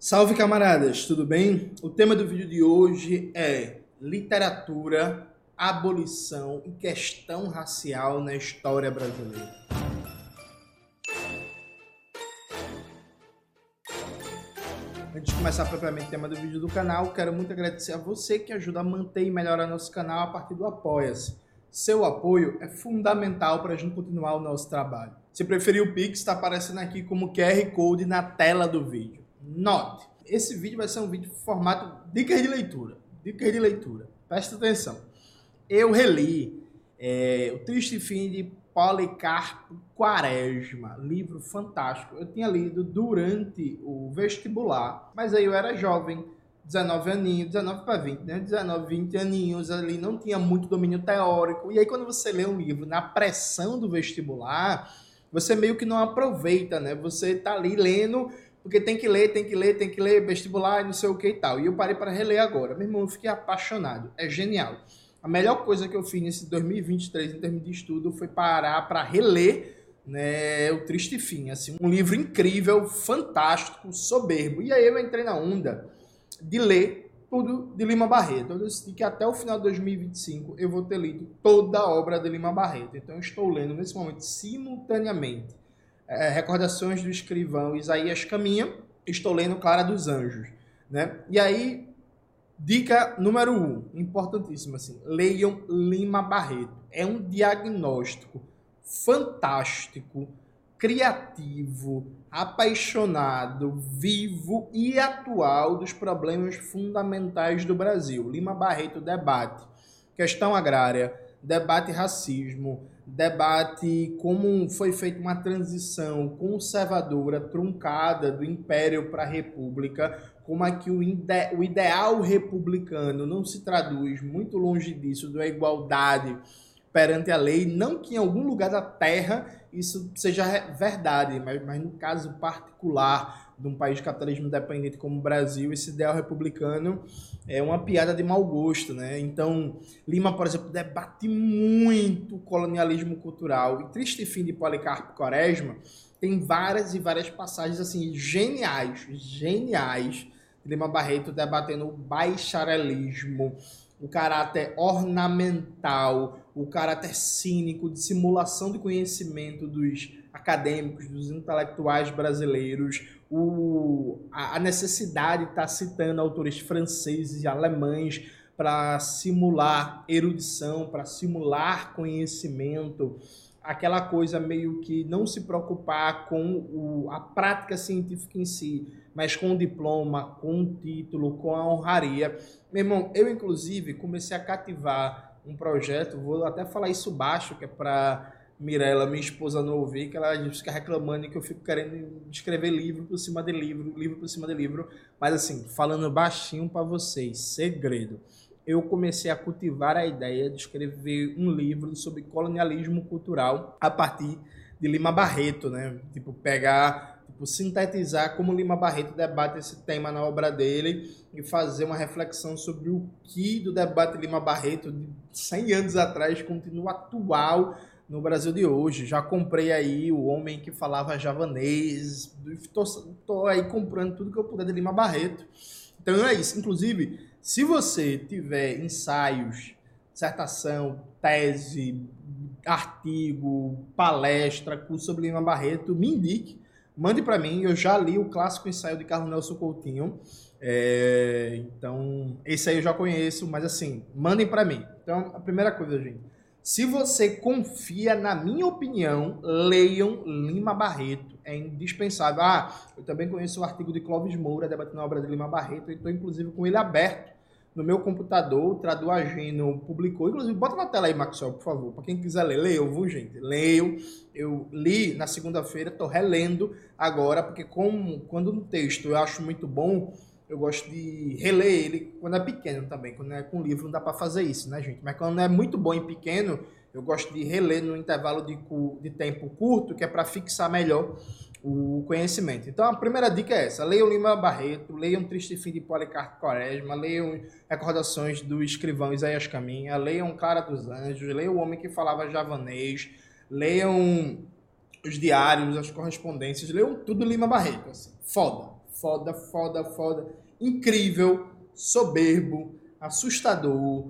Salve camaradas, tudo bem? O tema do vídeo de hoje é literatura, abolição e questão racial na história brasileira. Antes de começar propriamente o tema do vídeo do canal, quero muito agradecer a você que ajuda a manter e melhorar nosso canal a partir do Apoia-se. Seu apoio é fundamental para a gente continuar o nosso trabalho. Se preferir o Pix, está aparecendo aqui como QR Code na tela do vídeo. Note, esse vídeo vai ser um vídeo formato dicas de leitura. Dicas de leitura. Presta atenção. Eu reli é, O Triste Fim de Policarpo Quaresma, livro fantástico. Eu tinha lido durante o vestibular, mas aí eu era jovem, 19 aninhos, 19 para 20, né? 19, 20 aninhos ali, não tinha muito domínio teórico. E aí quando você lê um livro na pressão do vestibular, você meio que não aproveita, né? Você tá ali lendo porque tem que ler, tem que ler, tem que ler, vestibular, não sei o que e tal. E eu parei para reler agora. Meu irmão, eu fiquei apaixonado. É genial. A melhor coisa que eu fiz nesse 2023 em termos de estudo foi parar para reler né, O Triste Fim. Assim, um livro incrível, fantástico, soberbo. E aí eu entrei na onda de ler tudo de Lima Barreto. Eu decidi que até o final de 2025 eu vou ter lido toda a obra de Lima Barreto. Então eu estou lendo nesse momento simultaneamente é, Recordações do Escrivão Isaías Caminha, estou lendo Clara dos Anjos. Né? E aí, dica número um, importantíssima, assim, leiam Lima Barreto. É um diagnóstico fantástico, criativo, apaixonado, vivo e atual dos problemas fundamentais do Brasil. Lima Barreto debate questão agrária, debate racismo, debate como foi feita uma transição conservadora, truncada do império para a república, como é que o, ide o ideal republicano não se traduz muito longe disso, da igualdade perante a lei, não que em algum lugar da terra isso seja verdade, mas, mas no caso particular de um país de capitalismo independente como o Brasil, esse ideal republicano é uma piada de mau gosto, né? Então, Lima, por exemplo, debate muito o colonialismo cultural. E Triste Fim de Policarpo Quaresma tem várias e várias passagens assim geniais, geniais. Lima Barreto debatendo o bacharelismo, o caráter ornamental, o caráter cínico de simulação de conhecimento dos acadêmicos, dos intelectuais brasileiros, o, a, necessidade de estar tá citando autores franceses e alemães para simular erudição, para simular conhecimento, aquela coisa meio que não se preocupar com o, a prática científica em si, mas com o diploma, com o título, com a honraria. Meu irmão, eu inclusive comecei a cativar um projeto, vou até falar isso baixo, que é para Mirella, minha esposa, não ouvir, que ela fica reclamando que eu fico querendo escrever livro por cima de livro, livro por cima de livro. Mas assim, falando baixinho para vocês, segredo. Eu comecei a cultivar a ideia de escrever um livro sobre colonialismo cultural a partir de Lima Barreto, né? Tipo, pegar, tipo, sintetizar como Lima Barreto debate esse tema na obra dele e fazer uma reflexão sobre o que do debate Lima Barreto de 100 anos atrás continua atual no Brasil de hoje. Já comprei aí o Homem que Falava Javanês. Estou aí comprando tudo que eu puder de Lima Barreto. Então é isso. Inclusive, se você tiver ensaios, dissertação, tese, artigo, palestra, curso sobre Lima Barreto, me indique. Mande para mim. Eu já li o clássico ensaio de Carlos Nelson Coutinho. É, então, esse aí eu já conheço, mas assim, mandem para mim. Então, a primeira coisa, gente se você confia, na minha opinião, leiam Lima Barreto. É indispensável. Ah, eu também conheço o artigo de Clóvis Moura debatendo a obra de Lima Barreto. Estou, inclusive, com ele aberto no meu computador. O Traduagino publicou. Inclusive, bota na tela aí, Maxwell, por favor. Para quem quiser ler, leio, viu, gente? Leio. Eu li na segunda-feira, estou relendo agora, porque como, quando um texto eu acho muito bom, eu gosto de reler ele quando é pequeno também. Quando é com livro não dá para fazer isso, né, gente? Mas quando é muito bom em pequeno, eu gosto de reler no intervalo de, de tempo curto, que é para fixar melhor o conhecimento. Então a primeira dica é essa: leiam Lima Barreto, leiam Triste Fim de Policarpo Quaresma, leiam Recordações do Escrivão Isaías Caminha, leiam Clara dos Anjos, leiam O Homem que Falava Javanês, leiam os diários, as correspondências, leiam tudo Lima Barreto. Assim. Foda foda, foda, foda, incrível, soberbo, assustador,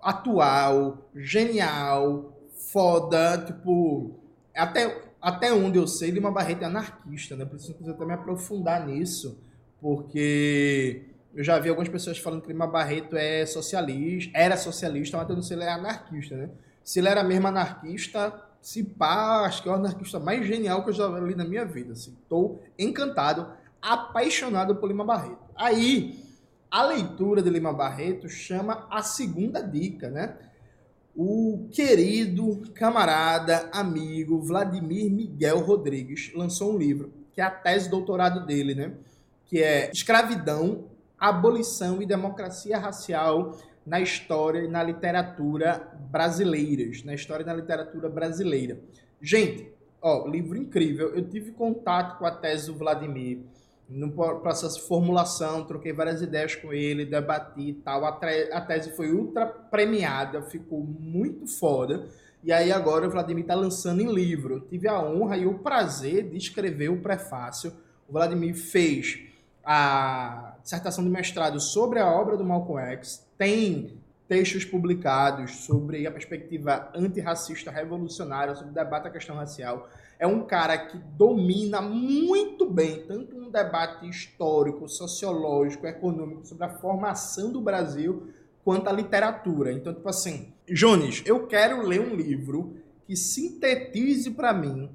atual, genial, foda, tipo, até, até onde eu sei, Lima Barreto é anarquista, né? Preciso até me aprofundar nisso, porque eu já vi algumas pessoas falando que Lima Barreto é socialista, era socialista, mas eu não sei se ele é anarquista, né? Se ele era mesmo anarquista, se pá, acho que é o anarquista mais genial que eu já li na minha vida. Estou assim. encantado, apaixonado por Lima Barreto. Aí, a leitura de Lima Barreto chama a segunda dica, né? O querido camarada, amigo Vladimir Miguel Rodrigues lançou um livro, que é a tese de doutorado dele, né? Que é Escravidão, Abolição e Democracia Racial na história e na literatura brasileiras, na história e na literatura brasileira. Gente, ó, livro incrível. Eu tive contato com a tese do Vladimir no processo de formulação, troquei várias ideias com ele, debati e tal. A, tese foi ultra premiada, ficou muito foda. E aí agora o Vladimir está lançando em livro. Eu tive a honra e o prazer de escrever o prefácio. O Vladimir fez a dissertação de mestrado sobre a obra do Malcolm X, tem textos publicados sobre a perspectiva antirracista revolucionária, sobre o debate da questão racial. É um cara que domina muito bem tanto um debate histórico, sociológico, econômico sobre a formação do Brasil, quanto a literatura. Então, tipo assim, Jones, eu quero ler um livro que sintetize para mim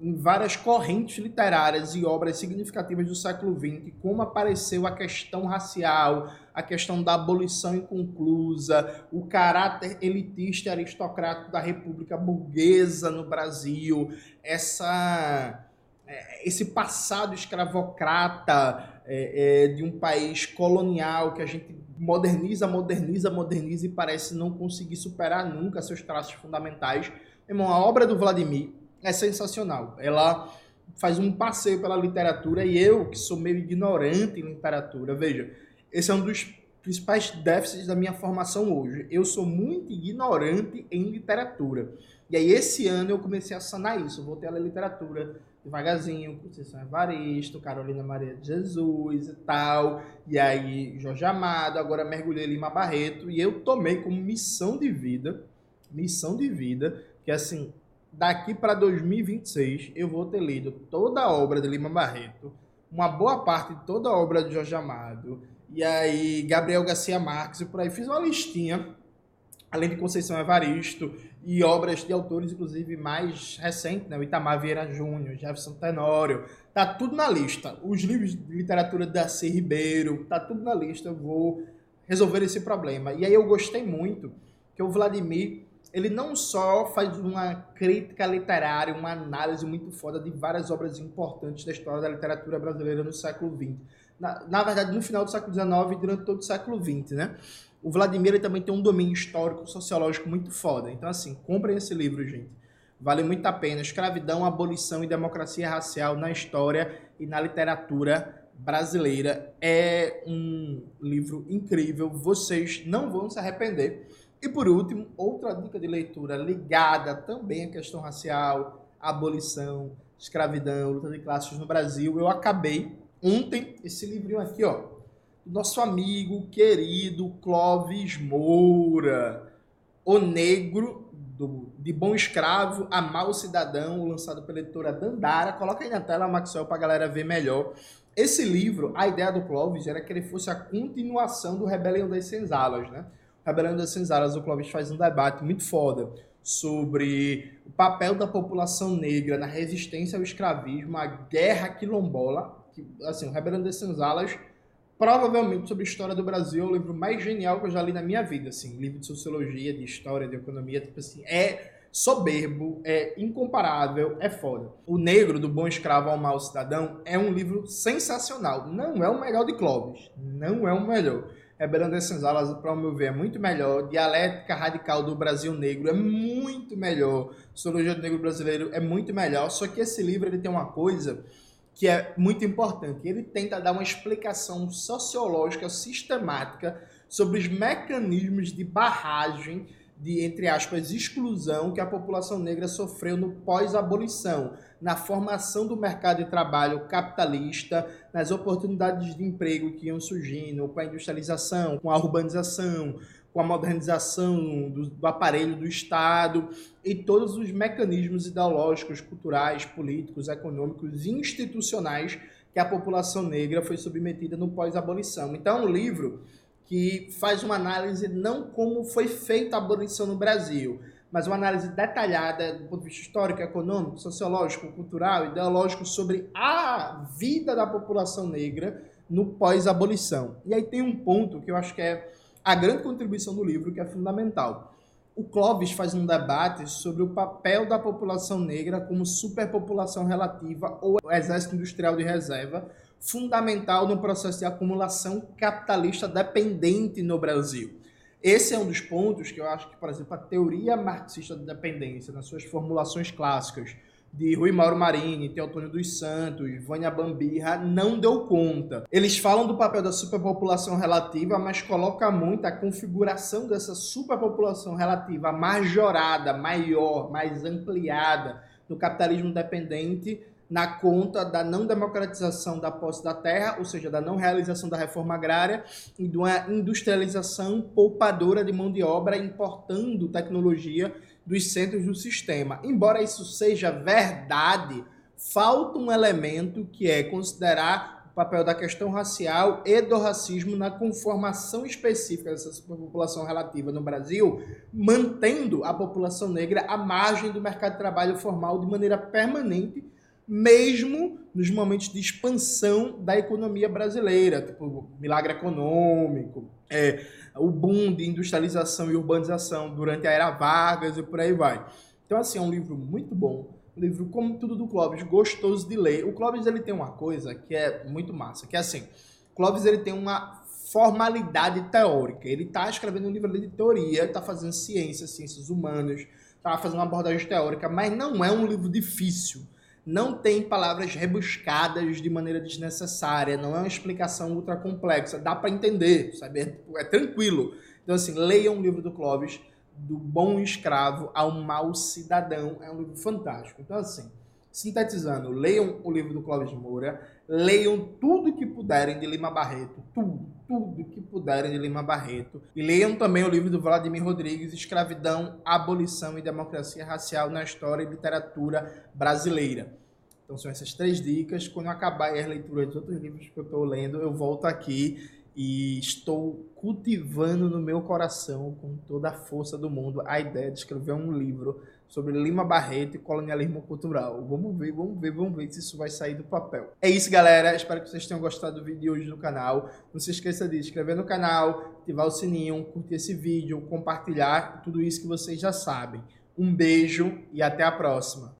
em várias correntes literárias e obras significativas do século XX, como apareceu a questão racial, a questão da abolição inconclusa, o caráter elitista e aristocrático da República Burguesa no Brasil, essa, é, esse passado escravocrata é, é, de um país colonial que a gente moderniza, moderniza, moderniza e parece não conseguir superar nunca seus traços fundamentais. Irmão, a obra do Vladimir é sensacional. Ela faz um passeio pela literatura e eu, que sou meio ignorante em literatura, veja, esse é um dos principais déficits da minha formação hoje. Eu sou muito ignorante em literatura. E aí, esse ano, eu comecei a sanar isso. Eu voltei a ler literatura devagarzinho, Conceição Evaristo, Carolina Maria de Jesus e tal. E aí, Jorge Amado, agora mergulhei Lima Barreto. E eu tomei como missão de vida, missão de vida, que assim, daqui para 2026 eu vou ter lido toda a obra de Lima Barreto, uma boa parte de toda a obra de Jorge Amado, e aí Gabriel Garcia Marques e por aí. Fiz uma listinha, além de Conceição Evaristo, e obras de autores, inclusive, mais recentes, né? O Itamar Vieira Júnior, Jefferson Tenório, tá tudo na lista. Os livros de literatura da C. Ribeiro, tá tudo na lista, eu vou resolver esse problema. E aí eu gostei muito que o Vladimir ele não só faz uma crítica literária, uma análise muito foda de várias obras importantes da história da literatura brasileira no século XX. Na, na verdade, no final do século XIX e durante todo o século XX, né? O Vladimir também tem um domínio histórico, sociológico muito foda. Então, assim, comprem esse livro, gente. Vale muito a pena. Escravidão, Abolição e Democracia Racial na História e na Literatura Brasileira. É um livro incrível. Vocês não vão se arrepender. E por último, outra dica de leitura ligada também à questão racial, abolição, escravidão, luta de classes no Brasil. Eu acabei ontem esse livrinho aqui, ó, nosso amigo querido Clóvis Moura, O Negro do, de Bom Escravo a Mal Cidadão, lançado pela editora Dandara. Coloca aí na tela, Maxwell, para a galera ver melhor. Esse livro, a ideia do Clóvis era que ele fosse a continuação do Rebelião das Senzalas, né? Rebelião das Senzalas, o Clóvis faz um debate muito foda sobre o papel da população negra na resistência ao escravismo, a guerra quilombola, que, assim, o Rebelião das Senzalas, provavelmente sobre a história do Brasil, é o livro mais genial que eu já li na minha vida, assim, livro de sociologia, de história, de economia, tipo assim, é soberbo, é incomparável, é foda. O Negro, do Bom Escravo ao Mau Cidadão, é um livro sensacional. Não é o melhor de Clóvis, não é o melhor. Rebelião das Senzalas, para o meu ver, é muito melhor. Dialética Radical do Brasil Negro é muito melhor. Sociologia do Negro Brasileiro é muito melhor. Só que esse livro ele tem uma coisa que é muito importante. Ele tenta dar uma explicação sociológica sistemática sobre os mecanismos de barragem de, entre aspas, exclusão que a população negra sofreu no pós-abolição, na formação do mercado de trabalho capitalista, nas oportunidades de emprego que iam surgindo, com a industrialização, com a urbanização, com a modernização do, do, aparelho do Estado e todos os mecanismos ideológicos, culturais, políticos, econômicos e institucionais que a população negra foi submetida no pós-abolição. Então, é um livro que faz uma análise não como foi feita a abolição no Brasil, mas uma análise detalhada do ponto de vista histórico, econômico, sociológico, cultural, ideológico sobre a vida da população negra no pós-abolição. E aí tem um ponto que eu acho que é a grande contribuição do livro, que é fundamental. O Clóvis faz um debate sobre o papel da população negra como superpopulação relativa ou exército industrial de reserva, fundamental no processo de acumulação capitalista dependente no Brasil. Esse é um dos pontos que eu acho que, por exemplo, a teoria marxista da dependência, nas suas formulações clássicas, de Rui Mauro Marini, Teotônio dos Santos, Vânia Bambirra, não deu conta. Eles falam do papel da superpopulação relativa, mas coloca muito a configuração dessa superpopulação relativa majorada, maior, mais ampliada no capitalismo dependente na conta da não democratização da posse da terra, ou seja, da não realização da reforma agrária e de uma industrialização poupadora de mão de obra, importando tecnologia dos centros do sistema. Embora isso seja verdade, falta um elemento que é considerar o papel da questão racial e do racismo na conformação específica dessa população relativa no Brasil, mantendo a população negra à margem do mercado de trabalho formal de maneira permanente mesmo nos momentos de expansão da economia brasileira, tipo milagre econômico, é, o boom de industrialização e urbanização durante a era Vargas e por aí vai. Então, assim, é um livro muito bom, um livro, como tudo do Clóvis, gostoso de ler. O Clóvis, ele tem uma coisa que é muito massa, que é assim, Clóvis, ele tem uma formalidade teórica. Ele está escrevendo um livro de teoria, está fazendo ciências, ciências humanas, está fazendo uma abordagem teórica, mas não é um livro difícil não tem palavras rebuscadas de maneira desnecessária, não é uma explicação ultra complexa, dá para entender, sabe? É, é, tranquilo. Então, assim, leiam o livro do Clóvis, Do Bom Escravo ao Mau Cidadão, é um livro fantástico. Então, assim, sintetizando, leiam o livro do Clóvis Moura, leiam tudo que puderem de Lima Barreto, tudo, tudo que puderem de Lima Barreto, e leiam também o livro do Vladimir Rodrigues, Escravidão, Abolição e Democracia Racial na História e Literatura Brasileira. Então são essas três dicas. Quando acabar as leituras dos outros livros que eu estou lendo, eu volto aqui e estou cultivando no meu coração, com toda a força do mundo, a ideia de escrever um livro sobre Lima Barreto e colonialismo cultural. Vamos ver, vamos ver, vamos ver se isso vai sair do papel. É isso, galera. Espero que vocês tenham gostado do vídeo de hoje no canal. Não se esqueça de se inscrever no canal, ativar o sininho, curtir esse vídeo, compartilhar, tudo isso que vocês já sabem. Um beijo e até a próxima.